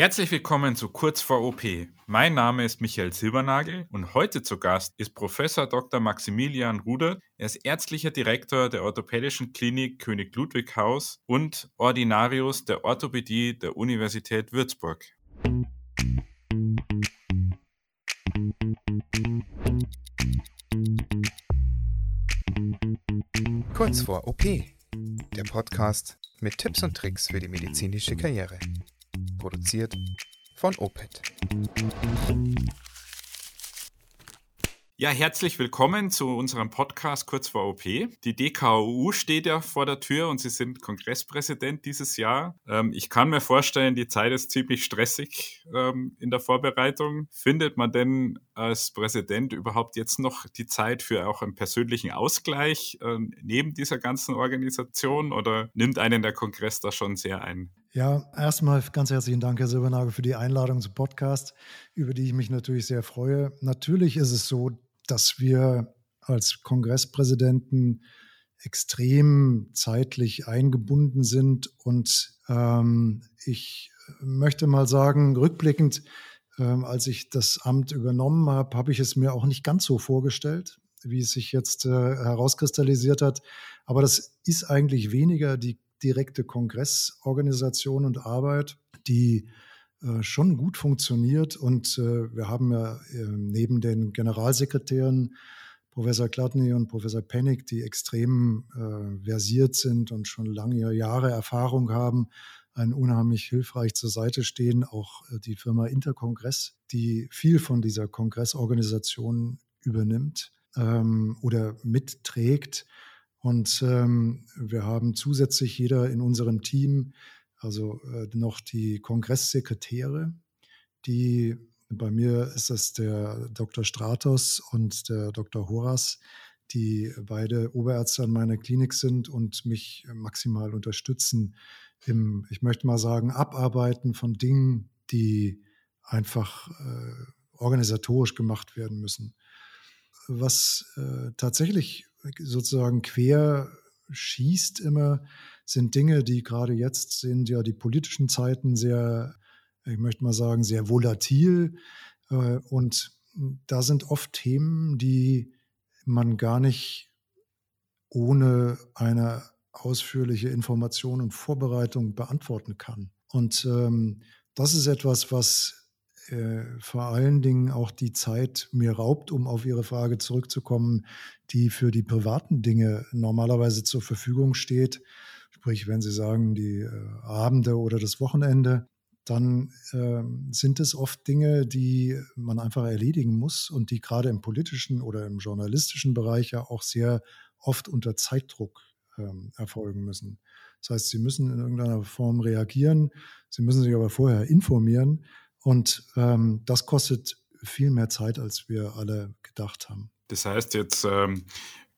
Herzlich willkommen zu Kurz vor OP. Mein Name ist Michael Silbernagel und heute zu Gast ist Professor Dr. Maximilian Rudert. Er ist ärztlicher Direktor der Orthopädischen Klinik König Ludwig Haus und Ordinarius der Orthopädie der Universität Würzburg. Kurz vor OP. Der Podcast mit Tipps und Tricks für die medizinische Karriere produziert von Opet. Ja, herzlich willkommen zu unserem Podcast kurz vor OP. Die DKU steht ja vor der Tür und Sie sind Kongresspräsident dieses Jahr. Ähm, ich kann mir vorstellen, die Zeit ist ziemlich stressig ähm, in der Vorbereitung. Findet man denn als Präsident überhaupt jetzt noch die Zeit für auch einen persönlichen Ausgleich äh, neben dieser ganzen Organisation oder nimmt einen der Kongress da schon sehr ein? Ja, erstmal ganz herzlichen Dank, Herr Silbernagel, für die Einladung zum Podcast, über die ich mich natürlich sehr freue. Natürlich ist es so, dass wir als Kongresspräsidenten extrem zeitlich eingebunden sind. Und ähm, ich möchte mal sagen, rückblickend, ähm, als ich das Amt übernommen habe, habe ich es mir auch nicht ganz so vorgestellt, wie es sich jetzt äh, herauskristallisiert hat. Aber das ist eigentlich weniger die direkte Kongressorganisation und Arbeit, die äh, schon gut funktioniert. Und äh, wir haben ja ähm, neben den Generalsekretären Professor Gladney und Professor Pennick, die extrem äh, versiert sind und schon lange Jahre Erfahrung haben, einen unheimlich hilfreich zur Seite stehen. Auch die Firma Interkongress, die viel von dieser Kongressorganisation übernimmt ähm, oder mitträgt. Und ähm, wir haben zusätzlich jeder in unserem Team, also äh, noch die Kongresssekretäre, die bei mir ist das der Dr. Stratos und der Dr. Horas, die beide Oberärzte an meiner Klinik sind und mich maximal unterstützen im, ich möchte mal sagen, Abarbeiten von Dingen, die einfach äh, organisatorisch gemacht werden müssen. Was äh, tatsächlich sozusagen quer schießt immer, sind Dinge, die gerade jetzt sind ja die politischen Zeiten sehr, ich möchte mal sagen, sehr volatil. Äh, und da sind oft Themen, die man gar nicht ohne eine ausführliche Information und Vorbereitung beantworten kann. Und ähm, das ist etwas, was äh, vor allen Dingen auch die Zeit mir raubt, um auf Ihre Frage zurückzukommen, die für die privaten Dinge normalerweise zur Verfügung steht. Sprich, wenn Sie sagen, die äh, Abende oder das Wochenende, dann äh, sind es oft Dinge, die man einfach erledigen muss und die gerade im politischen oder im journalistischen Bereich ja auch sehr oft unter Zeitdruck ähm, erfolgen müssen. Das heißt, Sie müssen in irgendeiner Form reagieren, Sie müssen sich aber vorher informieren und ähm, das kostet viel mehr Zeit, als wir alle gedacht haben. Das heißt jetzt, ähm,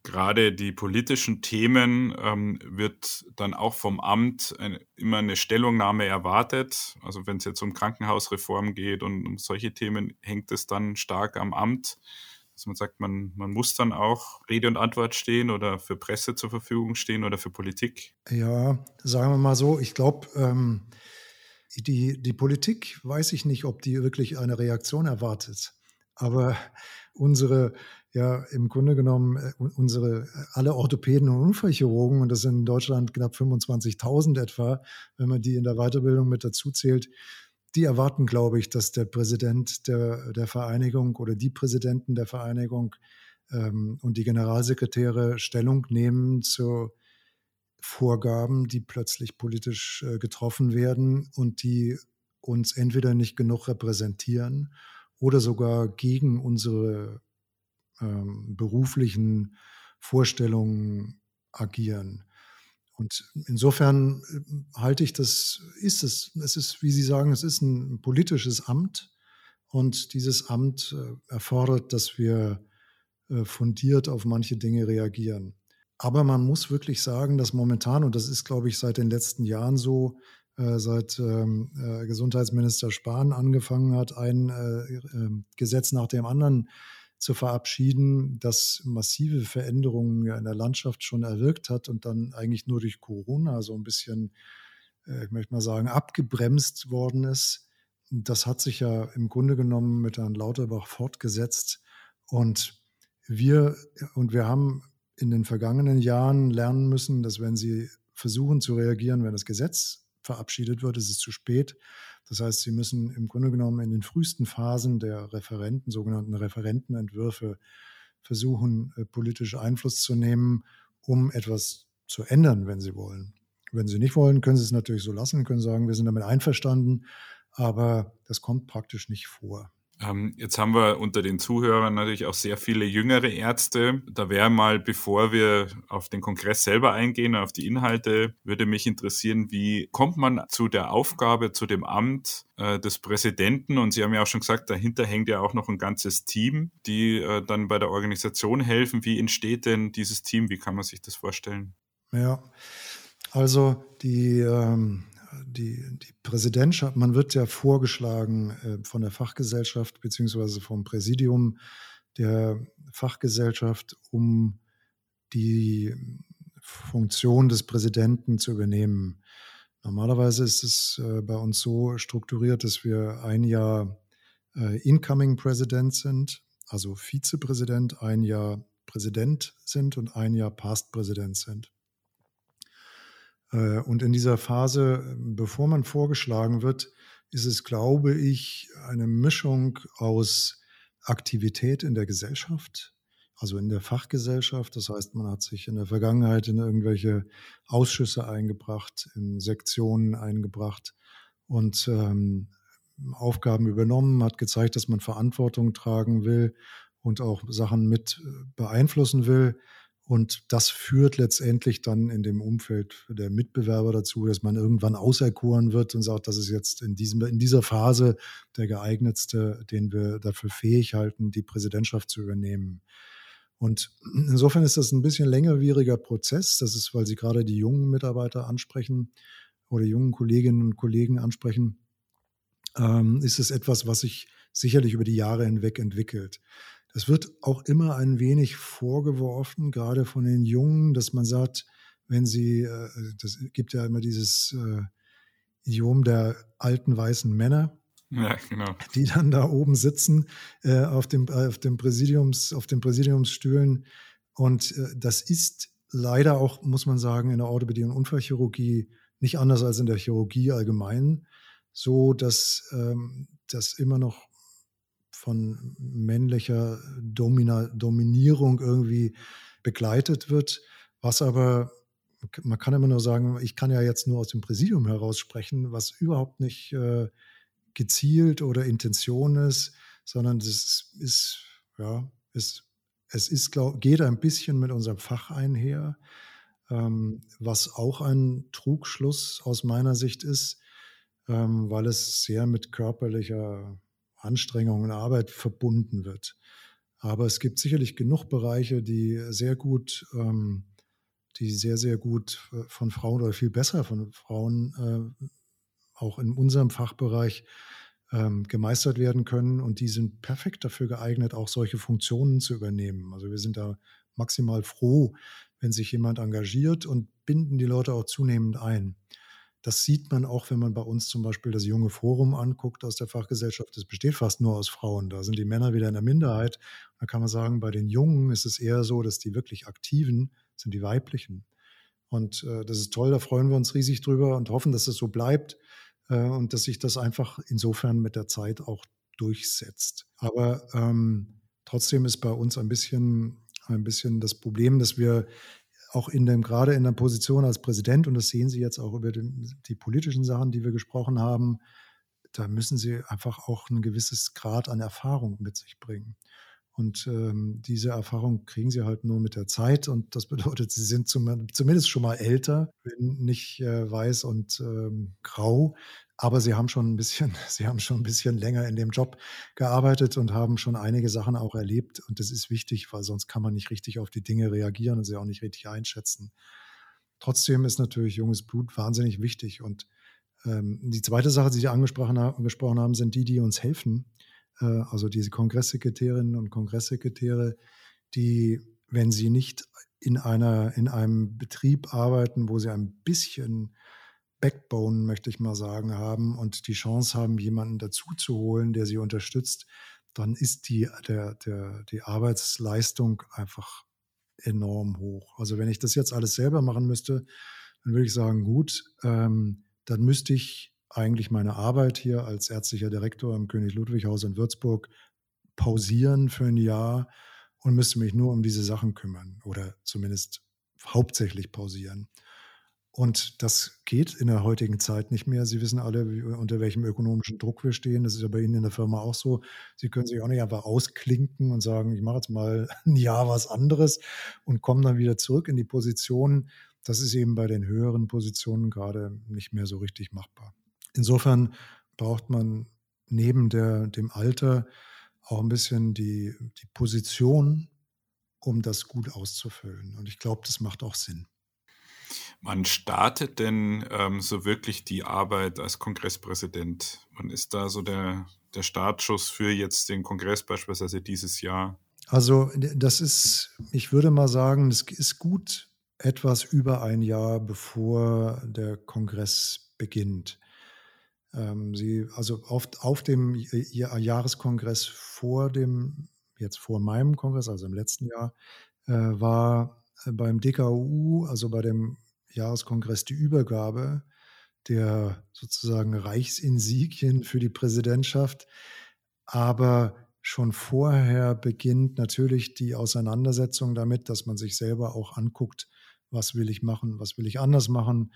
gerade die politischen Themen ähm, wird dann auch vom Amt ein, immer eine Stellungnahme erwartet. Also wenn es jetzt um Krankenhausreform geht und um solche Themen, hängt es dann stark am Amt. Dass man sagt, man, man muss dann auch Rede und Antwort stehen oder für Presse zur Verfügung stehen oder für Politik. Ja, sagen wir mal so, ich glaube, ähm, die, die Politik weiß ich nicht, ob die wirklich eine Reaktion erwartet. Aber unsere, ja, im Grunde genommen, äh, unsere, äh, alle Orthopäden und Unfallchirurgen, und das sind in Deutschland knapp 25.000 etwa, wenn man die in der Weiterbildung mit dazu zählt, die erwarten, glaube ich, dass der Präsident der, der Vereinigung oder die Präsidenten der Vereinigung ähm, und die Generalsekretäre Stellung nehmen zu Vorgaben, die plötzlich politisch äh, getroffen werden und die uns entweder nicht genug repräsentieren oder sogar gegen unsere ähm, beruflichen Vorstellungen agieren. Und insofern äh, halte ich das, ist es, es ist, wie Sie sagen, es ist ein politisches Amt und dieses Amt äh, erfordert, dass wir äh, fundiert auf manche Dinge reagieren. Aber man muss wirklich sagen, dass momentan, und das ist, glaube ich, seit den letzten Jahren so, äh, seit ähm, äh, Gesundheitsminister Spahn angefangen hat, ein äh, ähm, Gesetz nach dem anderen zu verabschieden, das massive Veränderungen in der Landschaft schon erwirkt hat und dann eigentlich nur durch Corona so ein bisschen, äh, ich möchte mal sagen, abgebremst worden ist. das hat sich ja im Grunde genommen mit Herrn Lauterbach fortgesetzt. Und wir, und wir haben in den vergangenen Jahren lernen müssen, dass wenn Sie versuchen zu reagieren, wenn das Gesetz verabschiedet wird, ist es zu spät. Das heißt, Sie müssen im Grunde genommen in den frühesten Phasen der Referenten, sogenannten Referentenentwürfe, versuchen, äh, politisch Einfluss zu nehmen, um etwas zu ändern, wenn Sie wollen. Wenn Sie nicht wollen, können Sie es natürlich so lassen, können sagen, wir sind damit einverstanden, aber das kommt praktisch nicht vor. Ähm, jetzt haben wir unter den Zuhörern natürlich auch sehr viele jüngere Ärzte. Da wäre mal, bevor wir auf den Kongress selber eingehen, auf die Inhalte, würde mich interessieren, wie kommt man zu der Aufgabe, zu dem Amt äh, des Präsidenten? Und Sie haben ja auch schon gesagt, dahinter hängt ja auch noch ein ganzes Team, die äh, dann bei der Organisation helfen. Wie entsteht denn dieses Team? Wie kann man sich das vorstellen? Ja, also die ähm die, die Präsidentschaft, man wird ja vorgeschlagen äh, von der Fachgesellschaft beziehungsweise vom Präsidium der Fachgesellschaft, um die Funktion des Präsidenten zu übernehmen. Normalerweise ist es äh, bei uns so strukturiert, dass wir ein Jahr äh, Incoming Präsident sind, also Vizepräsident, ein Jahr Präsident sind und ein Jahr Past Präsident sind. Äh, und in dieser Phase, bevor man vorgeschlagen wird, ist es, glaube ich, eine Mischung aus Aktivität in der Gesellschaft, also in der Fachgesellschaft. Das heißt, man hat sich in der Vergangenheit in irgendwelche Ausschüsse eingebracht, in Sektionen eingebracht und ähm, Aufgaben übernommen, hat gezeigt, dass man Verantwortung tragen will und auch Sachen mit äh, beeinflussen will. Und das führt letztendlich dann in dem Umfeld der Mitbewerber dazu, dass man irgendwann auserkoren wird und sagt, das ist jetzt in, diesem, in dieser Phase der geeignetste, den wir dafür fähig halten, die Präsidentschaft zu übernehmen. Und insofern ist das ein bisschen längerwieriger Prozess. Das ist, weil Sie gerade die jungen Mitarbeiter ansprechen oder jungen Kolleginnen und Kollegen ansprechen, ähm, ist es etwas, was sich sicherlich über die Jahre hinweg entwickelt. Das wird auch immer ein wenig vorgeworfen, gerade von den Jungen, dass man sagt, wenn sie, äh, das gibt ja immer dieses äh, Idiom der alten weißen Männer, ja, genau. die dann da oben sitzen äh, auf, dem, auf, dem Präsidiums, auf den Präsidiumsstühlen. Und das ist leider auch, muss man sagen, in der Orthopädie und Unfallchirurgie nicht anders als in der Chirurgie allgemein, so dass ähm, das immer noch von männlicher Domina Dominierung irgendwie begleitet wird, was aber man kann immer nur sagen, ich kann ja jetzt nur aus dem Präsidium heraus sprechen, was überhaupt nicht äh, gezielt oder Intention ist, sondern das ist, ja, ist, es ist, glaub, geht ein bisschen mit unserem Fach einher, ähm, was auch ein Trugschluss aus meiner Sicht ist, ähm, weil es sehr mit körperlicher Anstrengung und Arbeit verbunden wird. Aber es gibt sicherlich genug Bereiche, die sehr gut, ähm, die sehr, sehr gut äh, von Frauen oder viel besser von Frauen äh, auch in unserem Fachbereich ähm, gemeistert werden können. Und die sind perfekt dafür geeignet, auch solche Funktionen zu übernehmen. Also wir sind da maximal froh, wenn sich jemand engagiert und binden die Leute auch zunehmend ein. Das sieht man auch, wenn man bei uns zum Beispiel das junge Forum anguckt aus der Fachgesellschaft. Das besteht fast nur aus Frauen. Da sind die Männer wieder in der Minderheit. Da kann man sagen, bei den Jungen ist es eher so, dass die wirklich Aktiven sind die weiblichen. Und äh, das ist toll, da freuen wir uns riesig drüber und hoffen, dass es so bleibt äh, und dass sich das einfach insofern mit der Zeit auch durchsetzt. Aber ähm, trotzdem ist bei uns ein bisschen, ein bisschen das Problem, dass wir auch in dem, gerade in der Position als Präsident, und das sehen Sie jetzt auch über die, die politischen Sachen, die wir gesprochen haben, da müssen Sie einfach auch ein gewisses Grad an Erfahrung mit sich bringen. Und ähm, diese Erfahrung kriegen sie halt nur mit der Zeit. Und das bedeutet, sie sind zum, zumindest schon mal älter, wenn nicht äh, weiß und ähm, grau. Aber sie haben schon ein bisschen, sie haben schon ein bisschen länger in dem Job gearbeitet und haben schon einige Sachen auch erlebt. Und das ist wichtig, weil sonst kann man nicht richtig auf die Dinge reagieren und sie auch nicht richtig einschätzen. Trotzdem ist natürlich junges Blut wahnsinnig wichtig. Und ähm, die zweite Sache, die Sie angesprochen, angesprochen haben, sind die, die uns helfen. Äh, also diese Kongresssekretärinnen und Kongresssekretäre, die, wenn sie nicht in einer, in einem Betrieb arbeiten, wo sie ein bisschen Backbone, möchte ich mal sagen, haben und die Chance haben, jemanden dazu zu holen, der sie unterstützt, dann ist die, der, der, die Arbeitsleistung einfach enorm hoch. Also wenn ich das jetzt alles selber machen müsste, dann würde ich sagen, gut, ähm, dann müsste ich eigentlich meine Arbeit hier als ärztlicher Direktor im König Ludwig Haus in Würzburg pausieren für ein Jahr und müsste mich nur um diese Sachen kümmern oder zumindest hauptsächlich pausieren. Und das geht in der heutigen Zeit nicht mehr. Sie wissen alle, wie, unter welchem ökonomischen Druck wir stehen. Das ist ja bei Ihnen in der Firma auch so. Sie können sich auch nicht einfach ausklinken und sagen, ich mache jetzt mal ein Jahr was anderes und kommen dann wieder zurück in die Position. Das ist eben bei den höheren Positionen gerade nicht mehr so richtig machbar. Insofern braucht man neben der, dem Alter auch ein bisschen die, die Position, um das gut auszufüllen. Und ich glaube, das macht auch Sinn. Wann startet denn ähm, so wirklich die Arbeit als Kongresspräsident? Wann ist da so der, der Startschuss für jetzt den Kongress beispielsweise dieses Jahr? Also das ist, ich würde mal sagen, es ist gut etwas über ein Jahr, bevor der Kongress beginnt. Ähm, sie, also auf, auf dem Jahreskongress vor dem, jetzt vor meinem Kongress, also im letzten Jahr, äh, war beim DKU, also bei dem Jahreskongress die Übergabe der sozusagen Reichsinsigien für die Präsidentschaft. Aber schon vorher beginnt natürlich die Auseinandersetzung damit, dass man sich selber auch anguckt, was will ich machen, was will ich anders machen.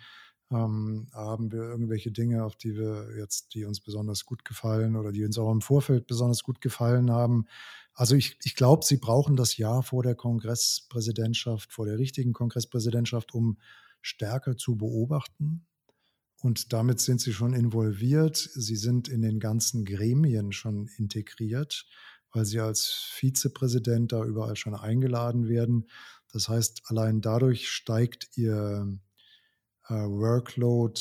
Ähm, haben wir irgendwelche Dinge, auf die wir jetzt, die uns besonders gut gefallen oder die uns auch im Vorfeld besonders gut gefallen haben. Also ich, ich glaube, Sie brauchen das Jahr vor der Kongresspräsidentschaft, vor der richtigen Kongresspräsidentschaft, um stärker zu beobachten. Und damit sind sie schon involviert. Sie sind in den ganzen Gremien schon integriert, weil sie als Vizepräsident da überall schon eingeladen werden. Das heißt, allein dadurch steigt ihr äh, Workload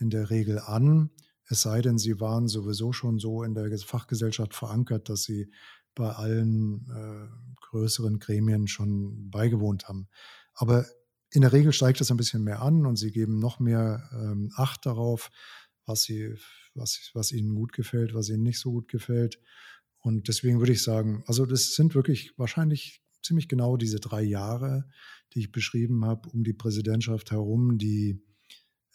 in der Regel an. Es sei denn, sie waren sowieso schon so in der Fachgesellschaft verankert, dass sie bei allen äh, größeren Gremien schon beigewohnt haben. Aber in der Regel steigt es ein bisschen mehr an und sie geben noch mehr ähm, Acht darauf, was, sie, was, was ihnen gut gefällt, was ihnen nicht so gut gefällt. Und deswegen würde ich sagen, also das sind wirklich wahrscheinlich ziemlich genau diese drei Jahre, die ich beschrieben habe, um die Präsidentschaft herum, die,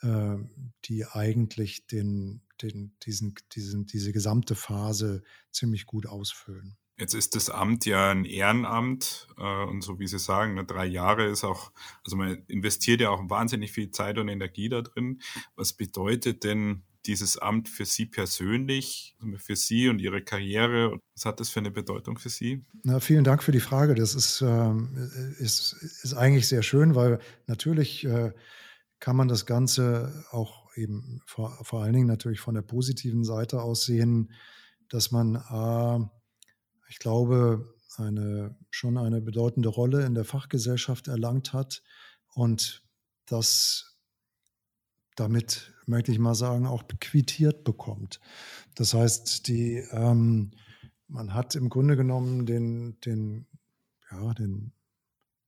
äh, die eigentlich den, den, diesen, diesen, diese gesamte Phase ziemlich gut ausfüllen. Jetzt ist das Amt ja ein Ehrenamt äh, und so wie Sie sagen, ne, drei Jahre ist auch, also man investiert ja auch wahnsinnig viel Zeit und Energie da drin. Was bedeutet denn dieses Amt für Sie persönlich, also für Sie und Ihre Karriere? Was hat das für eine Bedeutung für Sie? Na, vielen Dank für die Frage. Das ist, ähm, ist, ist eigentlich sehr schön, weil natürlich äh, kann man das Ganze auch eben vor, vor allen Dingen natürlich von der positiven Seite aus sehen, dass man äh, ich glaube, eine, schon eine bedeutende Rolle in der Fachgesellschaft erlangt hat und das damit, möchte ich mal sagen, auch quittiert bekommt. Das heißt, die, ähm, man hat im Grunde genommen den, den, ja, den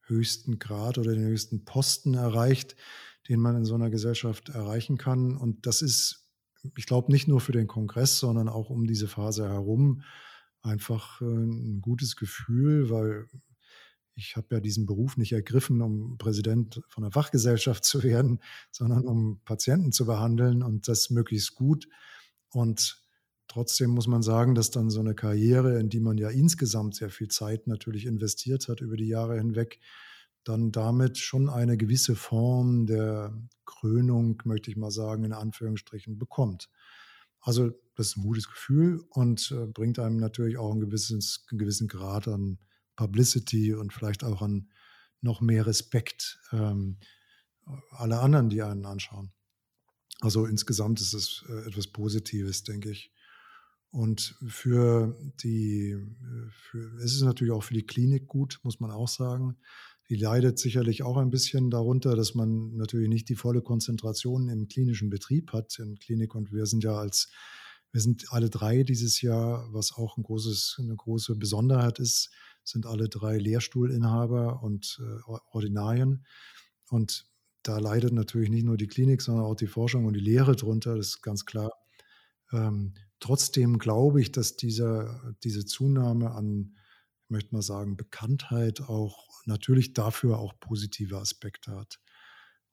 höchsten Grad oder den höchsten Posten erreicht, den man in so einer Gesellschaft erreichen kann. Und das ist, ich glaube, nicht nur für den Kongress, sondern auch um diese Phase herum einfach äh, ein gutes Gefühl, weil ich habe ja diesen Beruf nicht ergriffen, um Präsident von einer Fachgesellschaft zu werden, sondern um Patienten zu behandeln und das möglichst gut. Und trotzdem muss man sagen, dass dann so eine Karriere, in die man ja insgesamt sehr viel Zeit natürlich investiert hat über die Jahre hinweg, dann damit schon eine gewisse Form der Krönung, möchte ich mal sagen, in Anführungsstrichen bekommt. Also das ist ein gutes Gefühl und äh, bringt einem natürlich auch ein gewisses, einen gewissen Grad an Publicity und vielleicht auch an noch mehr Respekt ähm, alle anderen, die einen anschauen. Also insgesamt ist es äh, etwas Positives, denke ich. Und für die, für, es ist natürlich auch für die Klinik gut, muss man auch sagen. Die leidet sicherlich auch ein bisschen darunter, dass man natürlich nicht die volle Konzentration im klinischen Betrieb hat in Klinik. Und wir sind ja als, wir sind alle drei dieses Jahr, was auch ein großes, eine große Besonderheit ist, sind alle drei Lehrstuhlinhaber und äh, Ordinarien. Und da leidet natürlich nicht nur die Klinik, sondern auch die Forschung und die Lehre drunter, das ist ganz klar. Ähm, trotzdem glaube ich, dass dieser, diese Zunahme an, möchte mal sagen, Bekanntheit auch natürlich dafür auch positive Aspekte hat.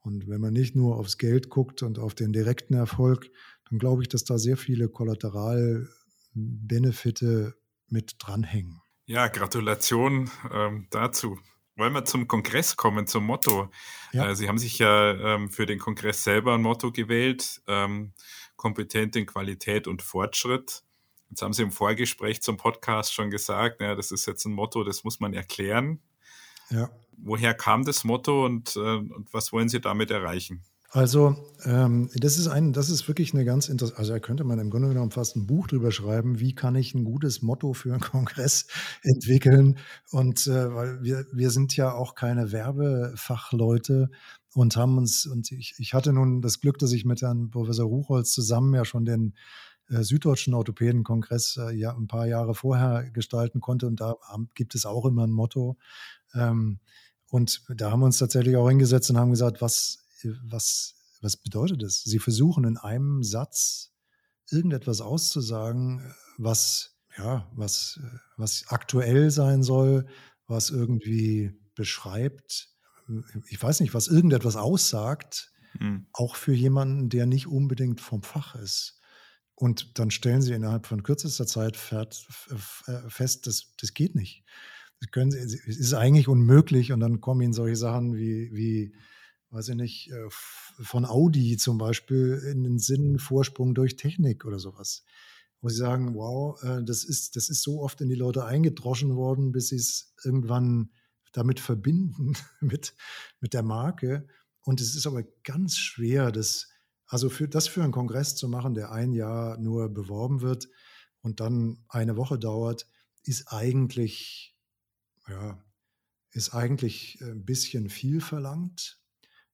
Und wenn man nicht nur aufs Geld guckt und auf den direkten Erfolg, dann glaube ich, dass da sehr viele Kollateralbenefite mit dranhängen. Ja, Gratulation ähm, dazu. Wollen wir zum Kongress kommen, zum Motto. Ja. Äh, Sie haben sich ja ähm, für den Kongress selber ein Motto gewählt, ähm, kompetent in Qualität und Fortschritt. Jetzt haben Sie im Vorgespräch zum Podcast schon gesagt, ja, das ist jetzt ein Motto, das muss man erklären. Ja. Woher kam das Motto und, äh, und was wollen Sie damit erreichen? Also, ähm, das ist ein, das ist wirklich eine ganz interessante, also da könnte man im Grunde genommen fast ein Buch drüber schreiben, wie kann ich ein gutes Motto für einen Kongress entwickeln. Und äh, weil wir, wir sind ja auch keine Werbefachleute und haben uns, und ich, ich hatte nun das Glück, dass ich mit Herrn Professor Ruchholz zusammen ja schon den Süddeutschen Orthopädenkongress äh, ja ein paar Jahre vorher gestalten konnte. Und da gibt es auch immer ein Motto. Ähm, und da haben wir uns tatsächlich auch hingesetzt und haben gesagt, was was, was bedeutet das? Sie versuchen in einem Satz irgendetwas auszusagen, was, ja, was, was aktuell sein soll, was irgendwie beschreibt, ich weiß nicht, was irgendetwas aussagt, mhm. auch für jemanden, der nicht unbedingt vom Fach ist. Und dann stellen sie innerhalb von kürzester Zeit fest, dass das geht nicht. Das können sie, es ist eigentlich unmöglich. Und dann kommen ihnen solche Sachen wie, wie weiß ich nicht, äh, von Audi zum Beispiel in den Sinn Vorsprung durch Technik oder sowas. Wo sie sagen, wow, äh, das ist, das ist so oft in die Leute eingedroschen worden, bis sie es irgendwann damit verbinden, mit, mit der Marke. Und es ist aber ganz schwer, das, also für, das für einen Kongress zu machen, der ein Jahr nur beworben wird und dann eine Woche dauert, ist eigentlich, ja, ist eigentlich ein bisschen viel verlangt.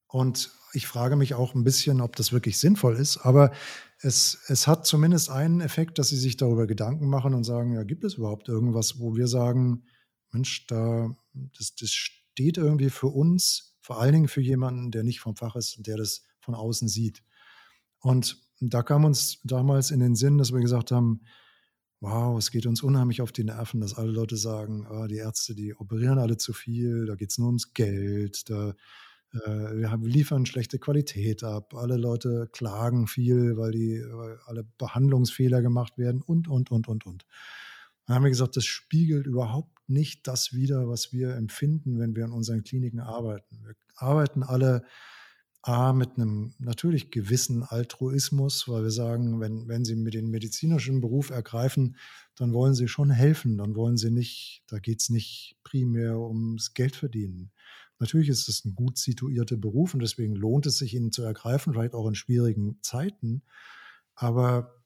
Und ich frage mich auch ein bisschen, ob das wirklich sinnvoll ist. Aber es, es hat zumindest einen Effekt, dass sie sich darüber Gedanken machen und sagen, ja, gibt es überhaupt irgendwas, wo wir sagen, Mensch, da, das, das steht irgendwie für uns, vor allen Dingen für jemanden, der nicht vom Fach ist und der das von außen sieht. Und da kam uns damals in den Sinn, dass wir gesagt haben, wow, es geht uns unheimlich auf die Nerven, dass alle Leute sagen, ah, die Ärzte, die operieren alle zu viel, da geht es nur ums Geld, da äh, wir haben, liefern schlechte Qualität ab. Alle Leute klagen viel, weil die weil alle Behandlungsfehler gemacht werden und, und, und, und, und. Dann haben wir gesagt, das spiegelt überhaupt nicht das wider, was wir empfinden, wenn wir in unseren Kliniken arbeiten. Wir arbeiten alle A, mit einem natürlich gewissen Altruismus, weil wir sagen, wenn, wenn Sie mit den medizinischen Beruf ergreifen, dann wollen Sie schon helfen, dann wollen Sie nicht, da geht es nicht primär ums Geld verdienen. Natürlich ist es ein gut situierter Beruf und deswegen lohnt es sich, ihn zu ergreifen, vielleicht auch in schwierigen Zeiten. Aber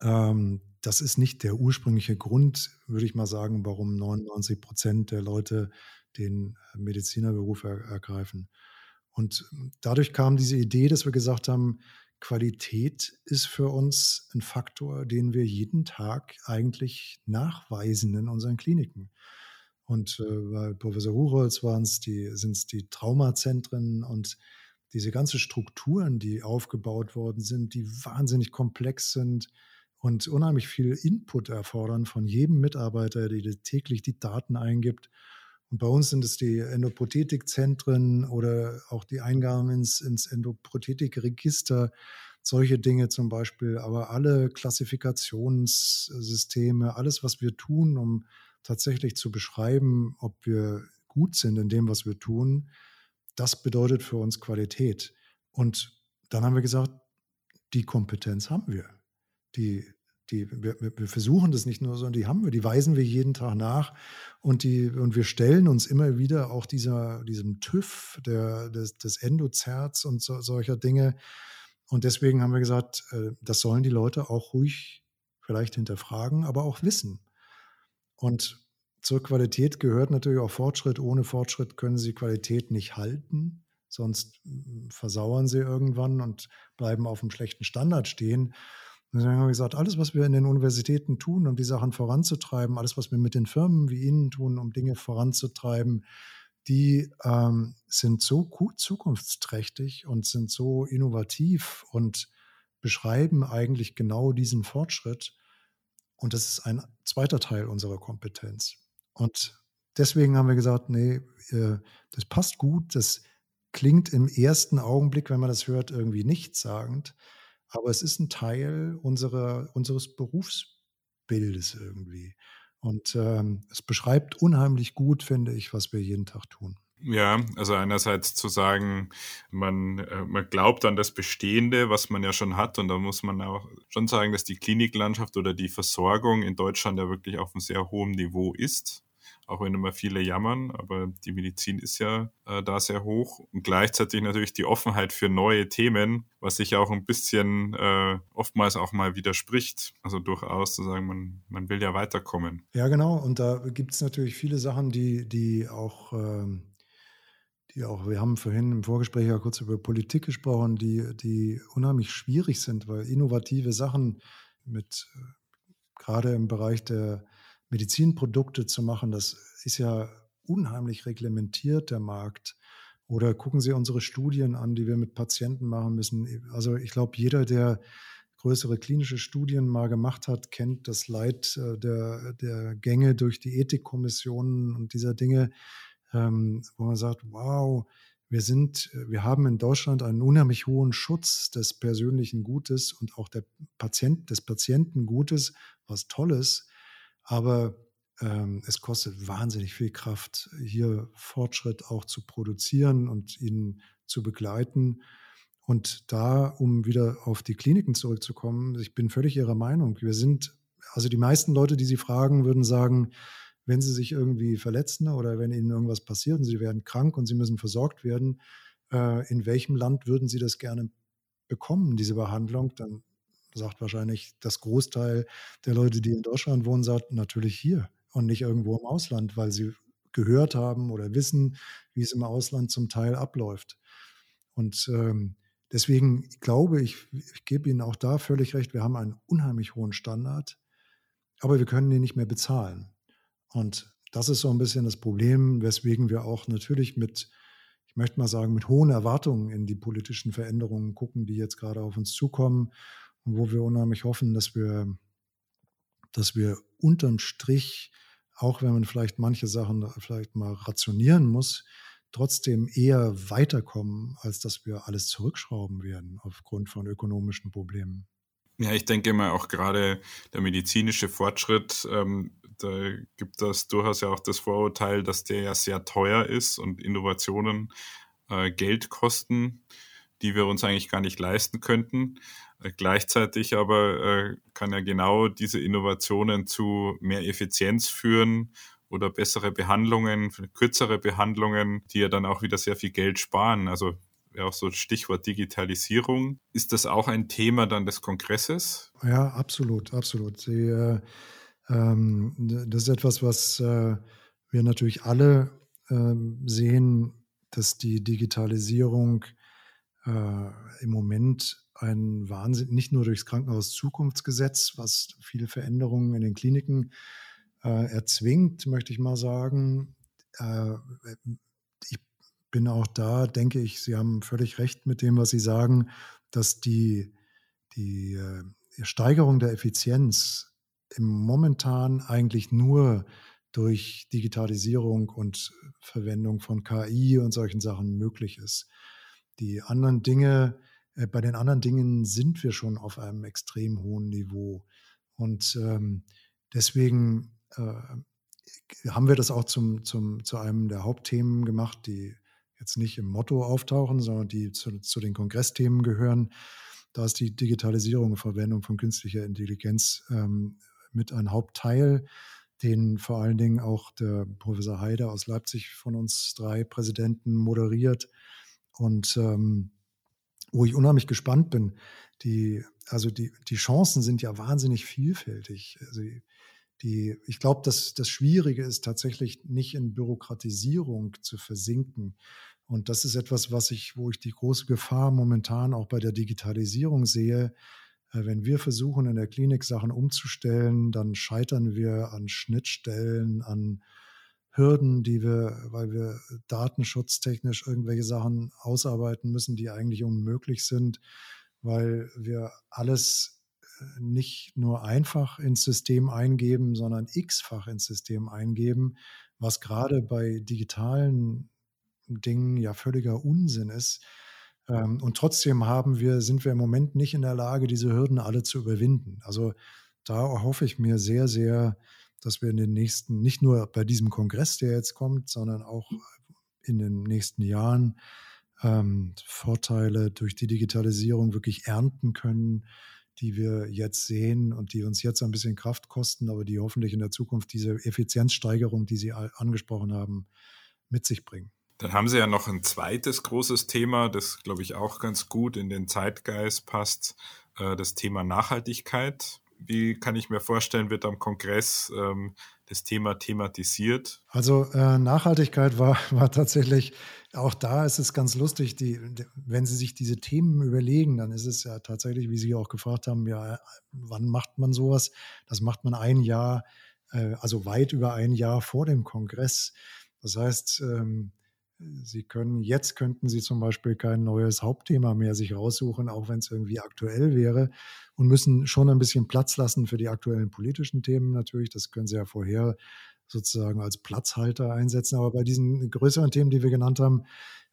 ähm, das ist nicht der ursprüngliche Grund, würde ich mal sagen, warum 99 Prozent der Leute den Medizinerberuf er ergreifen. Und dadurch kam diese Idee, dass wir gesagt haben, Qualität ist für uns ein Faktor, den wir jeden Tag eigentlich nachweisen in unseren Kliniken. Und äh, bei Professor Hucholz waren es die, sind es die Traumazentren und diese ganzen Strukturen, die aufgebaut worden sind, die wahnsinnig komplex sind und unheimlich viel Input erfordern von jedem Mitarbeiter, der täglich die Daten eingibt. Und bei uns sind es die Endoprothetikzentren oder auch die Eingaben ins, ins Endoprothetikregister, solche Dinge zum Beispiel, aber alle Klassifikationssysteme, alles, was wir tun, um tatsächlich zu beschreiben, ob wir gut sind in dem, was wir tun, das bedeutet für uns Qualität. Und dann haben wir gesagt, die Kompetenz haben wir. Die, die, wir, wir versuchen das nicht nur, sondern die haben wir, die weisen wir jeden Tag nach und, die, und wir stellen uns immer wieder auch dieser, diesem TÜV der, des, des Endozerts und so, solcher Dinge. Und deswegen haben wir gesagt, äh, das sollen die Leute auch ruhig vielleicht hinterfragen, aber auch wissen. Und zur Qualität gehört natürlich auch Fortschritt. Ohne Fortschritt können Sie Qualität nicht halten, sonst hm, versauern Sie irgendwann und bleiben auf einem schlechten Standard stehen. Dann haben wir gesagt, alles, was wir in den Universitäten tun, um die Sachen voranzutreiben, alles, was wir mit den Firmen wie Ihnen tun, um Dinge voranzutreiben, die ähm, sind so gut zukunftsträchtig und sind so innovativ und beschreiben eigentlich genau diesen Fortschritt. Und das ist ein zweiter Teil unserer Kompetenz. Und deswegen haben wir gesagt, nee, äh, das passt gut, das klingt im ersten Augenblick, wenn man das hört, irgendwie nichtssagend, aber es ist ein Teil unserer, unseres Berufsbildes irgendwie. Und ähm, es beschreibt unheimlich gut, finde ich, was wir jeden Tag tun. Ja, also einerseits zu sagen, man, äh, man glaubt an das Bestehende, was man ja schon hat. Und da muss man auch schon sagen, dass die Kliniklandschaft oder die Versorgung in Deutschland ja wirklich auf einem sehr hohen Niveau ist auch wenn immer viele jammern, aber die Medizin ist ja äh, da sehr hoch und gleichzeitig natürlich die Offenheit für neue Themen, was sich auch ein bisschen äh, oftmals auch mal widerspricht. Also durchaus zu sagen, man, man will ja weiterkommen. Ja, genau. Und da gibt es natürlich viele Sachen, die, die auch ähm die auch, wir haben vorhin im Vorgespräch ja kurz über Politik gesprochen, die, die unheimlich schwierig sind, weil innovative Sachen mit äh, gerade im Bereich der Medizinprodukte zu machen, das ist ja unheimlich reglementiert, der Markt. Oder gucken Sie unsere Studien an, die wir mit Patienten machen müssen. Also ich glaube, jeder, der größere klinische Studien mal gemacht hat, kennt das Leid äh, der, der Gänge durch die Ethikkommissionen und dieser Dinge, ähm, wo man sagt, wow, wir sind, wir haben in Deutschland einen unheimlich hohen Schutz des persönlichen Gutes und auch der Patient, des Patientengutes, was Tolles. Aber ähm, es kostet wahnsinnig viel Kraft, hier Fortschritt auch zu produzieren und ihn zu begleiten. Und da, um wieder auf die Kliniken zurückzukommen, ich bin völlig Ihrer Meinung. Wir sind, also die meisten Leute, die Sie fragen, würden sagen, wenn Sie sich irgendwie verletzen oder wenn Ihnen irgendwas passiert und Sie werden krank und Sie müssen versorgt werden, äh, in welchem Land würden Sie das gerne bekommen, diese Behandlung? Dann sagt wahrscheinlich das Großteil der Leute, die in Deutschland wohnen, sagt natürlich hier und nicht irgendwo im Ausland, weil sie gehört haben oder wissen, wie es im Ausland zum Teil abläuft. Und ähm, deswegen glaube ich, ich gebe Ihnen auch da völlig recht, wir haben einen unheimlich hohen Standard, aber wir können ihn nicht mehr bezahlen. Und das ist so ein bisschen das Problem, weswegen wir auch natürlich mit, ich möchte mal sagen, mit hohen Erwartungen in die politischen Veränderungen gucken, die jetzt gerade auf uns zukommen wo wir unheimlich hoffen, dass wir, dass wir unterm Strich, auch wenn man vielleicht manche Sachen vielleicht mal rationieren muss, trotzdem eher weiterkommen, als dass wir alles zurückschrauben werden aufgrund von ökonomischen Problemen. Ja, ich denke immer auch gerade der medizinische Fortschritt, ähm, da gibt es durchaus ja auch das Vorurteil, dass der ja sehr teuer ist und Innovationen äh, Geld kosten, die wir uns eigentlich gar nicht leisten könnten. Äh, gleichzeitig aber äh, kann ja genau diese Innovationen zu mehr Effizienz führen oder bessere Behandlungen, kürzere Behandlungen, die ja dann auch wieder sehr viel Geld sparen. Also ja auch so Stichwort Digitalisierung. Ist das auch ein Thema dann des Kongresses? Ja, absolut, absolut. Sie, äh, ähm, das ist etwas, was äh, wir natürlich alle äh, sehen, dass die Digitalisierung äh, im Moment ein Wahnsinn, nicht nur durchs Krankenhaus-Zukunftsgesetz, was viele Veränderungen in den Kliniken äh, erzwingt, möchte ich mal sagen. Äh, ich bin auch da, denke ich, Sie haben völlig recht mit dem, was Sie sagen, dass die, die äh, Steigerung der Effizienz im momentan eigentlich nur durch Digitalisierung und Verwendung von KI und solchen Sachen möglich ist. Die anderen Dinge, äh, bei den anderen Dingen sind wir schon auf einem extrem hohen Niveau. Und ähm, deswegen äh, haben wir das auch zum, zum, zu einem der Hauptthemen gemacht, die jetzt nicht im Motto auftauchen, sondern die zu, zu den Kongressthemen gehören. Da ist die Digitalisierung und Verwendung von künstlicher Intelligenz ähm, mit ein Hauptteil, den vor allen Dingen auch der Professor Heider aus Leipzig von uns drei Präsidenten moderiert und ähm, wo ich unheimlich gespannt bin. Die, also die, die Chancen sind ja wahnsinnig vielfältig. Also die, ich glaube, dass das Schwierige ist tatsächlich nicht in Bürokratisierung zu versinken. Und das ist etwas, was ich, wo ich die große Gefahr momentan auch bei der Digitalisierung sehe. Äh, wenn wir versuchen, in der Klinik Sachen umzustellen, dann scheitern wir an Schnittstellen, an Hürden, die wir, weil wir datenschutztechnisch irgendwelche Sachen ausarbeiten müssen, die eigentlich unmöglich sind, weil wir alles äh, nicht nur einfach ins System eingeben, sondern x-fach ins System eingeben, was gerade bei digitalen Dingen ja völliger Unsinn ist. Ähm, und trotzdem haben wir, sind wir im Moment nicht in der Lage, diese Hürden alle zu überwinden. Also da hoffe ich mir sehr, sehr, dass wir in den nächsten, nicht nur bei diesem Kongress, der jetzt kommt, sondern auch in den nächsten Jahren ähm, Vorteile durch die Digitalisierung wirklich ernten können, die wir jetzt sehen und die uns jetzt ein bisschen Kraft kosten, aber die hoffentlich in der Zukunft diese Effizienzsteigerung, die Sie angesprochen haben, mit sich bringen. Dann haben Sie ja noch ein zweites großes Thema, das, glaube ich, auch ganz gut in den Zeitgeist passt, äh, das Thema Nachhaltigkeit wie kann ich mir vorstellen, wird am Kongress ähm, das Thema thematisiert? Also äh, Nachhaltigkeit war, war tatsächlich, auch da ist es ganz lustig, die, wenn Sie sich diese Themen überlegen, dann ist es ja tatsächlich, wie Sie auch gefragt haben, ja, wann macht man sowas? Das macht man ein Jahr, äh, also weit über ein Jahr vor dem Kongress. Das heißt, ähm, Sie können, jetzt könnten Sie zum Beispiel kein neues Hauptthema mehr sich raussuchen, auch wenn es irgendwie aktuell wäre und müssen schon ein bisschen Platz lassen für die aktuellen politischen Themen natürlich. Das können Sie ja vorher sozusagen als Platzhalter einsetzen. Aber bei diesen größeren Themen, die wir genannt haben,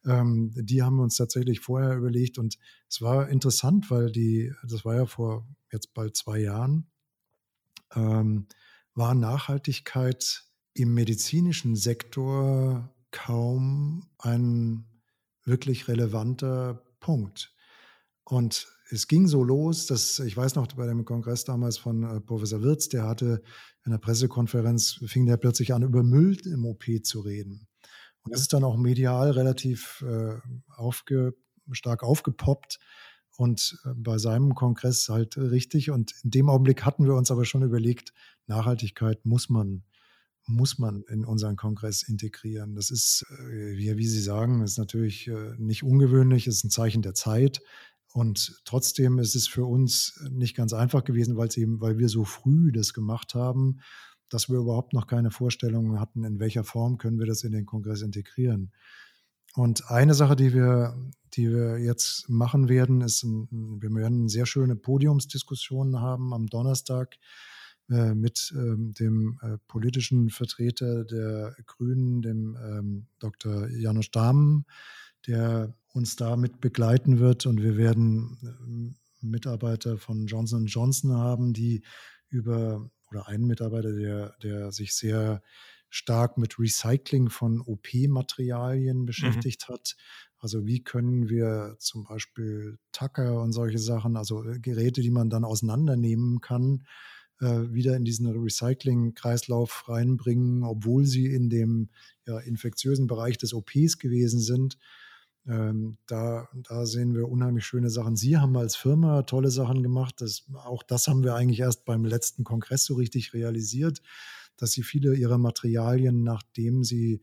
ähm, die haben wir uns tatsächlich vorher überlegt. Und es war interessant, weil die, das war ja vor jetzt bald zwei Jahren, ähm, war Nachhaltigkeit im medizinischen Sektor kaum ein wirklich relevanter Punkt. Und es ging so los, dass ich weiß noch bei dem Kongress damals von äh, Professor Wirz, der hatte in der Pressekonferenz, fing der plötzlich an, über Müll im OP zu reden. Und das ist dann auch medial relativ äh, aufge, stark aufgepoppt und äh, bei seinem Kongress halt richtig. Und in dem Augenblick hatten wir uns aber schon überlegt, Nachhaltigkeit muss man muss man in unseren Kongress integrieren. Das ist, äh, wie, Sie sagen, ist natürlich äh, nicht ungewöhnlich, ist ein Zeichen der Zeit. Und trotzdem ist es für uns nicht ganz einfach gewesen, weil es eben, weil wir so früh das gemacht haben, dass wir überhaupt noch keine Vorstellungen hatten, in welcher Form können wir das in den Kongress integrieren. Und eine Sache, die wir, die wir jetzt machen werden, ist, wir werden sehr schöne Podiumsdiskussionen haben am Donnerstag mit ähm, dem äh, politischen Vertreter der Grünen, dem ähm, Dr. Janusz Dahmen, der uns da mit begleiten wird. Und wir werden ähm, Mitarbeiter von Johnson Johnson haben, die über, oder einen Mitarbeiter, der, der sich sehr stark mit Recycling von OP-Materialien mhm. beschäftigt mhm. hat. Also wie können wir zum Beispiel Tacker und solche Sachen, also äh, Geräte, die man dann auseinandernehmen kann, äh, wieder in diesen Recycling-Kreislauf reinbringen, obwohl sie in dem ja, infektiösen Bereich des OPs gewesen sind. Ähm, da, da sehen wir unheimlich schöne Sachen. Sie haben als Firma tolle Sachen gemacht. Das, auch das haben wir eigentlich erst beim letzten Kongress so richtig realisiert, dass sie viele ihrer Materialien, nachdem sie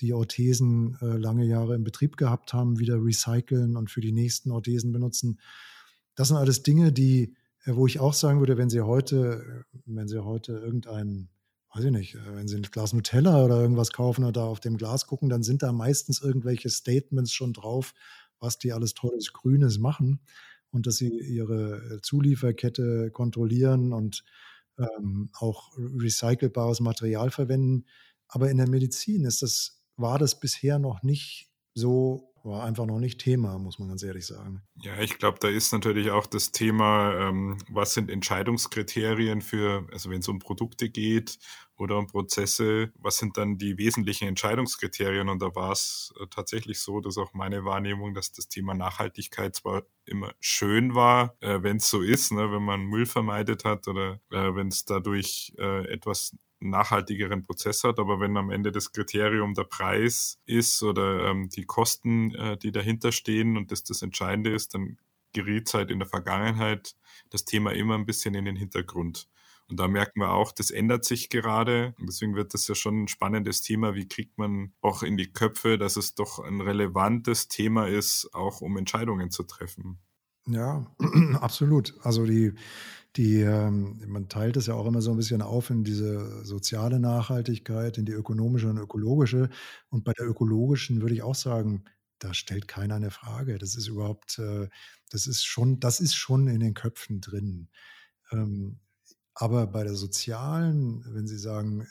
die Orthesen äh, lange Jahre in Betrieb gehabt haben, wieder recyceln und für die nächsten Orthesen benutzen. Das sind alles Dinge, die wo ich auch sagen würde, wenn Sie heute, wenn Sie heute irgendein, weiß ich nicht, äh, wenn Sie ein Glas Nutella oder irgendwas kaufen oder da auf dem Glas gucken, dann sind da meistens irgendwelche Statements schon drauf, was die alles tolles Grünes machen und dass sie ihre Zulieferkette kontrollieren und ähm, auch recycelbares Material verwenden. Aber in der Medizin ist das, war das bisher noch nicht so war einfach noch nicht Thema, muss man ganz ehrlich sagen. Ja, ich glaube, da ist natürlich auch das Thema, ähm, was sind Entscheidungskriterien für, also wenn es um Produkte geht oder um Prozesse, was sind dann die wesentlichen Entscheidungskriterien? Und da war es äh, tatsächlich so, dass auch meine Wahrnehmung, dass das Thema Nachhaltigkeit zwar immer schön war, äh, wenn es so ist, ne, wenn man Müll vermeidet hat oder äh, wenn es dadurch äh, etwas nachhaltigeren Prozess hat. Aber wenn am Ende das Kriterium der Preis ist oder ähm, die Kosten, äh, die dahinter stehen und das das Entscheidende ist, dann geriet halt in der Vergangenheit das Thema immer ein bisschen in den Hintergrund. Und da merken wir auch, das ändert sich gerade. Und deswegen wird das ja schon ein spannendes Thema. Wie kriegt man auch in die Köpfe, dass es doch ein relevantes Thema ist, auch um Entscheidungen zu treffen? Ja, absolut. Also die, die, ähm, man teilt es ja auch immer so ein bisschen auf in diese soziale Nachhaltigkeit, in die ökonomische und ökologische. Und bei der ökologischen würde ich auch sagen, da stellt keiner eine Frage. Das ist überhaupt, äh, das ist schon, das ist schon in den Köpfen drin. Ähm, aber bei der sozialen, wenn Sie sagen,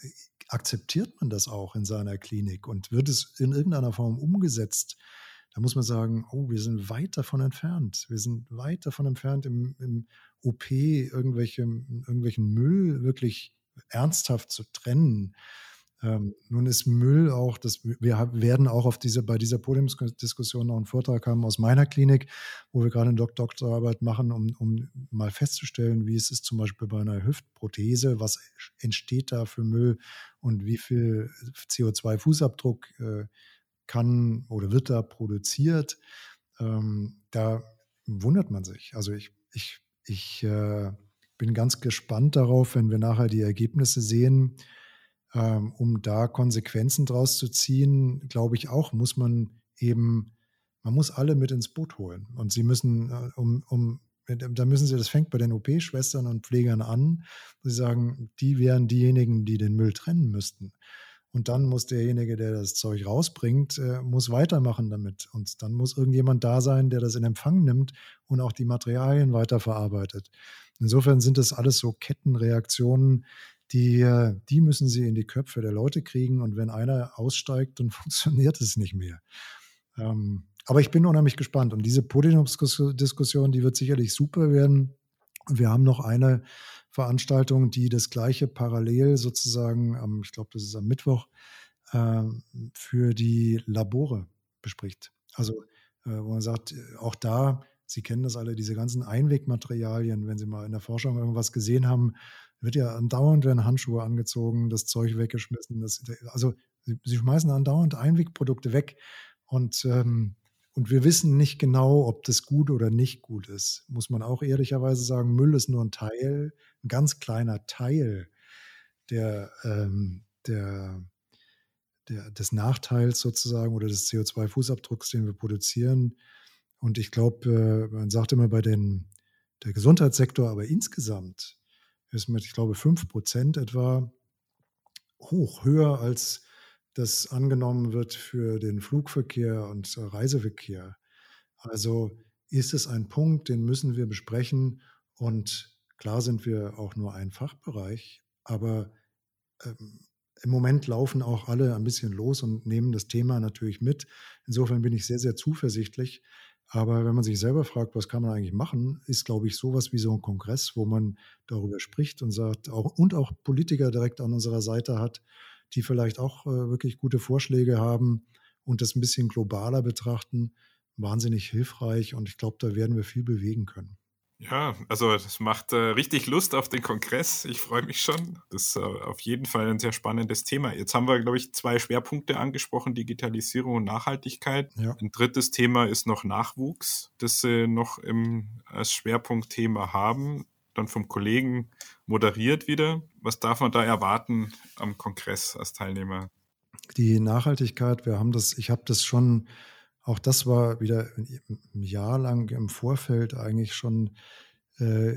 akzeptiert man das auch in seiner Klinik und wird es in irgendeiner Form umgesetzt, da muss man sagen, oh, wir sind weit davon entfernt. Wir sind weit davon entfernt, im, im OP irgendwelche, irgendwelchen Müll wirklich ernsthaft zu trennen. Ähm, nun ist Müll auch, das, wir werden auch auf diese, bei dieser Podiumsdiskussion noch einen Vortrag haben aus meiner Klinik, wo wir gerade eine Dok Doktorarbeit machen, um, um mal festzustellen, wie es ist zum Beispiel bei einer Hüftprothese, was entsteht da für Müll und wie viel CO2-Fußabdruck äh, kann oder wird da produziert. Ähm, da wundert man sich. Also ich, ich, ich äh, bin ganz gespannt darauf, wenn wir nachher die Ergebnisse sehen, ähm, um da Konsequenzen draus zu ziehen, glaube ich auch, muss man eben, man muss alle mit ins Boot holen. Und sie müssen, äh, um, um da müssen sie, das fängt bei den OP-Schwestern und Pflegern an. Sie sagen, die wären diejenigen, die den Müll trennen müssten. Und dann muss derjenige, der das Zeug rausbringt, äh, muss weitermachen damit. Und dann muss irgendjemand da sein, der das in Empfang nimmt und auch die Materialien weiterverarbeitet. Insofern sind das alles so Kettenreaktionen, die, äh, die müssen sie in die Köpfe der Leute kriegen. Und wenn einer aussteigt, dann funktioniert es nicht mehr. Ähm, aber ich bin unheimlich gespannt. Und diese Podiumsdiskussion, die wird sicherlich super werden. Und wir haben noch eine Veranstaltung, die das gleiche parallel sozusagen, am, ich glaube, das ist am Mittwoch, äh, für die Labore bespricht. Also, äh, wo man sagt, auch da, Sie kennen das alle, diese ganzen Einwegmaterialien, wenn Sie mal in der Forschung irgendwas gesehen haben, wird ja andauernd werden Handschuhe angezogen, das Zeug weggeschmissen. Das, also, Sie, Sie schmeißen andauernd Einwegprodukte weg. Und ähm, und wir wissen nicht genau, ob das gut oder nicht gut ist. Muss man auch ehrlicherweise sagen, Müll ist nur ein Teil, ein ganz kleiner Teil der, ähm, der, der, des Nachteils sozusagen oder des CO2-Fußabdrucks, den wir produzieren. Und ich glaube, äh, man sagt immer bei den, der Gesundheitssektor, aber insgesamt ist mit, ich glaube, 5 Prozent etwa hoch, höher als das angenommen wird für den Flugverkehr und Reiseverkehr. Also ist es ein Punkt, den müssen wir besprechen. Und klar sind wir auch nur ein Fachbereich, aber ähm, im Moment laufen auch alle ein bisschen los und nehmen das Thema natürlich mit. Insofern bin ich sehr, sehr zuversichtlich. Aber wenn man sich selber fragt, was kann man eigentlich machen, ist, glaube ich, sowas wie so ein Kongress, wo man darüber spricht und sagt, auch, und auch Politiker direkt an unserer Seite hat, die vielleicht auch äh, wirklich gute Vorschläge haben und das ein bisschen globaler betrachten, wahnsinnig hilfreich. Und ich glaube, da werden wir viel bewegen können. Ja, also das macht äh, richtig Lust auf den Kongress. Ich freue mich schon. Das ist äh, auf jeden Fall ein sehr spannendes Thema. Jetzt haben wir, glaube ich, zwei Schwerpunkte angesprochen, Digitalisierung und Nachhaltigkeit. Ja. Ein drittes Thema ist noch Nachwuchs, das Sie noch im, als Schwerpunktthema haben dann vom Kollegen moderiert wieder. Was darf man da erwarten am Kongress als Teilnehmer? Die Nachhaltigkeit, wir haben das, ich habe das schon, auch das war wieder ein Jahr lang im Vorfeld eigentlich schon, äh,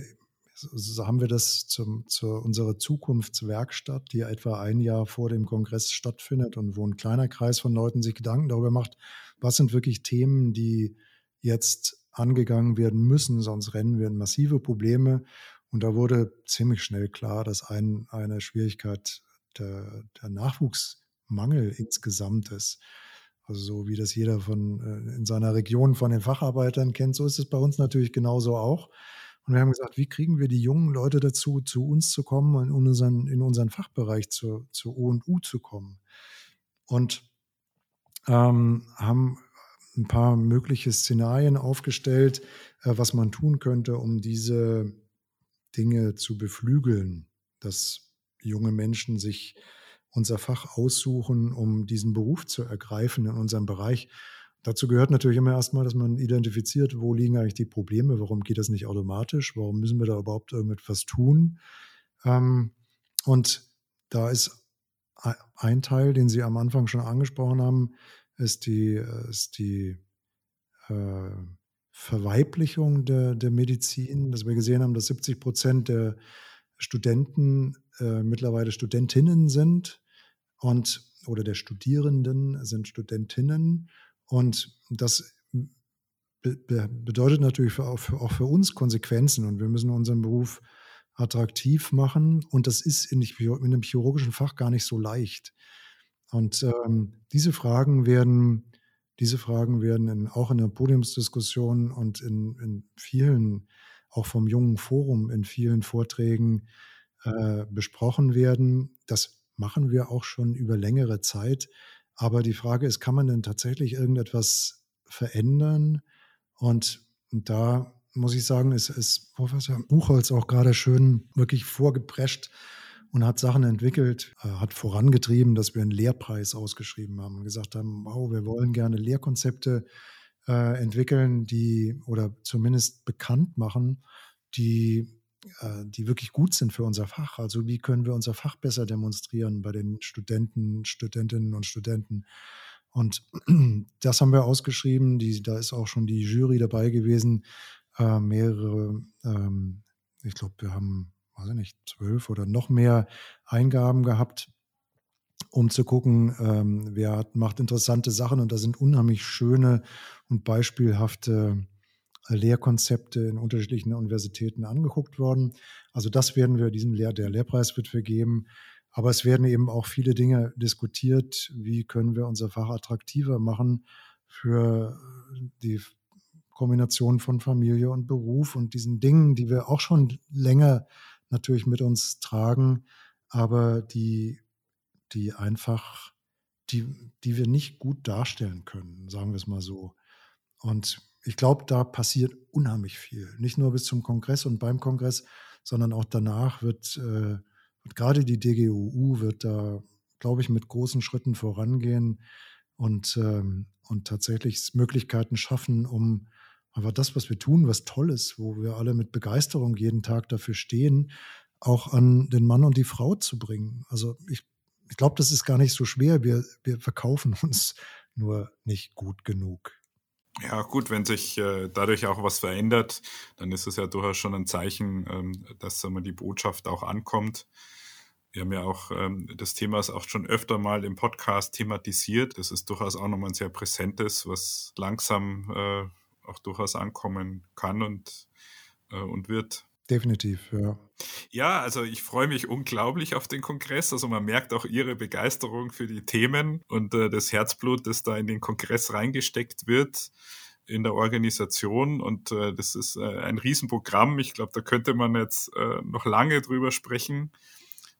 so haben wir das zum, zu unserer Zukunftswerkstatt, die etwa ein Jahr vor dem Kongress stattfindet und wo ein kleiner Kreis von Leuten sich Gedanken darüber macht, was sind wirklich Themen, die jetzt angegangen werden müssen, sonst rennen wir in massive Probleme. Und da wurde ziemlich schnell klar, dass ein, eine Schwierigkeit der, der Nachwuchsmangel insgesamt ist. Also so wie das jeder von äh, in seiner Region von den Facharbeitern kennt, so ist es bei uns natürlich genauso auch. Und wir haben gesagt, wie kriegen wir die jungen Leute dazu, zu uns zu kommen und in unseren, in unseren Fachbereich zu, zu O und U zu kommen? Und ähm, haben ein paar mögliche Szenarien aufgestellt, äh, was man tun könnte, um diese Dinge zu beflügeln, dass junge Menschen sich unser Fach aussuchen, um diesen Beruf zu ergreifen in unserem Bereich. Dazu gehört natürlich immer erstmal, dass man identifiziert, wo liegen eigentlich die Probleme, warum geht das nicht automatisch, warum müssen wir da überhaupt irgendetwas tun. Ähm, und da ist ein Teil, den Sie am Anfang schon angesprochen haben, ist die, ist die äh, Verweiblichung der, der Medizin, dass wir gesehen haben, dass 70 Prozent der Studenten äh, mittlerweile Studentinnen sind und oder der Studierenden sind Studentinnen und das be bedeutet natürlich für, auch, für, auch für uns Konsequenzen und wir müssen unseren Beruf attraktiv machen und das ist in, in einem chirurgischen Fach gar nicht so leicht. Und ähm, diese Fragen werden, diese Fragen werden in, auch in der Podiumsdiskussion und in, in vielen, auch vom jungen Forum, in vielen Vorträgen äh, besprochen werden. Das machen wir auch schon über längere Zeit. Aber die Frage ist, kann man denn tatsächlich irgendetwas verändern? Und da muss ich sagen, ist, ist Professor Buchholz auch gerade schön wirklich vorgeprescht und hat Sachen entwickelt, äh, hat vorangetrieben, dass wir einen Lehrpreis ausgeschrieben haben und gesagt haben, wow, wir wollen gerne Lehrkonzepte äh, entwickeln, die oder zumindest bekannt machen, die, äh, die wirklich gut sind für unser Fach. Also wie können wir unser Fach besser demonstrieren bei den Studenten, Studentinnen und Studenten. Und das haben wir ausgeschrieben. Die, da ist auch schon die Jury dabei gewesen. Äh, mehrere, ähm, ich glaube, wir haben ich nicht, zwölf oder noch mehr Eingaben gehabt, um zu gucken, ähm, wer hat, macht interessante Sachen. Und da sind unheimlich schöne und beispielhafte Lehrkonzepte in unterschiedlichen Universitäten angeguckt worden. Also das werden wir, diesen Lehr der Lehrpreis wird vergeben. Aber es werden eben auch viele Dinge diskutiert. Wie können wir unser Fach attraktiver machen für die Kombination von Familie und Beruf und diesen Dingen, die wir auch schon länger natürlich mit uns tragen, aber die, die einfach, die, die wir nicht gut darstellen können, sagen wir es mal so. Und ich glaube, da passiert unheimlich viel. Nicht nur bis zum Kongress und beim Kongress, sondern auch danach wird, äh, wird gerade die DGUU wird da, glaube ich, mit großen Schritten vorangehen und, ähm, und tatsächlich Möglichkeiten schaffen, um aber das, was wir tun, was toll ist, wo wir alle mit Begeisterung jeden Tag dafür stehen, auch an den Mann und die Frau zu bringen. Also ich, ich glaube, das ist gar nicht so schwer. Wir, wir verkaufen uns nur nicht gut genug. Ja, gut, wenn sich äh, dadurch auch was verändert, dann ist es ja durchaus schon ein Zeichen, ähm, dass äh, die Botschaft auch ankommt. Wir haben ja auch ähm, das Thema ist auch schon öfter mal im Podcast thematisiert. Das ist durchaus auch nochmal ein sehr präsentes, was langsam äh, auch durchaus ankommen kann und, äh, und wird. Definitiv, ja. Ja, also ich freue mich unglaublich auf den Kongress. Also man merkt auch Ihre Begeisterung für die Themen und äh, das Herzblut, das da in den Kongress reingesteckt wird in der Organisation. Und äh, das ist äh, ein Riesenprogramm. Ich glaube, da könnte man jetzt äh, noch lange drüber sprechen,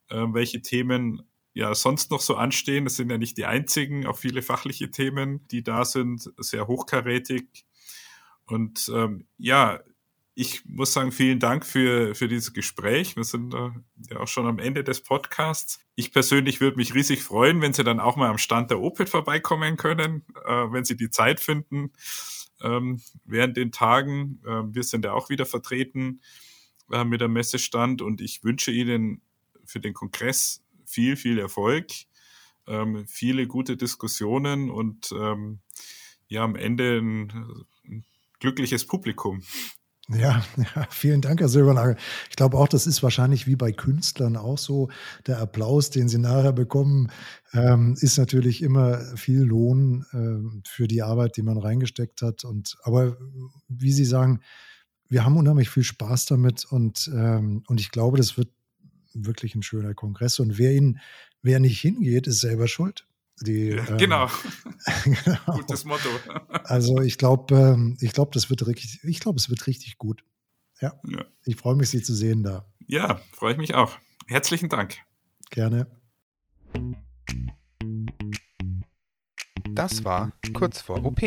äh, welche Themen ja sonst noch so anstehen. Das sind ja nicht die einzigen, auch viele fachliche Themen, die da sind, sehr hochkarätig. Und ähm, ja, ich muss sagen, vielen Dank für, für dieses Gespräch. Wir sind äh, ja auch schon am Ende des Podcasts. Ich persönlich würde mich riesig freuen, wenn Sie dann auch mal am Stand der Opel vorbeikommen können, äh, wenn Sie die Zeit finden ähm, während den Tagen. Äh, wir sind ja auch wieder vertreten äh, mit dem Messestand und ich wünsche Ihnen für den Kongress viel, viel Erfolg, ähm, viele gute Diskussionen und ähm, ja, am Ende ein, glückliches Publikum. Ja, ja, vielen Dank, Herr Silbernagel. Ich glaube auch, das ist wahrscheinlich wie bei Künstlern auch so. Der Applaus, den sie nachher bekommen, ähm, ist natürlich immer viel Lohn ähm, für die Arbeit, die man reingesteckt hat. Und aber wie Sie sagen, wir haben unheimlich viel Spaß damit und, ähm, und ich glaube, das wird wirklich ein schöner Kongress. Und wer ihn, wer nicht hingeht, ist selber schuld. Die, ähm, genau. genau. Gutes Motto. also ich glaube, ähm, ich glaube, das wird richtig, ich glaube, es wird richtig gut. Ja. ja. Ich freue mich, Sie zu sehen da. Ja, freue ich mich auch. Herzlichen Dank. Gerne. Das war Kurz vor OP,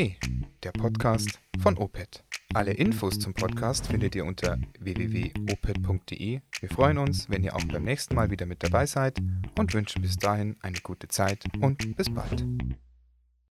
der Podcast von OPET. Alle Infos zum Podcast findet ihr unter www.oped.de. Wir freuen uns, wenn ihr auch beim nächsten Mal wieder mit dabei seid und wünschen bis dahin eine gute Zeit und bis bald.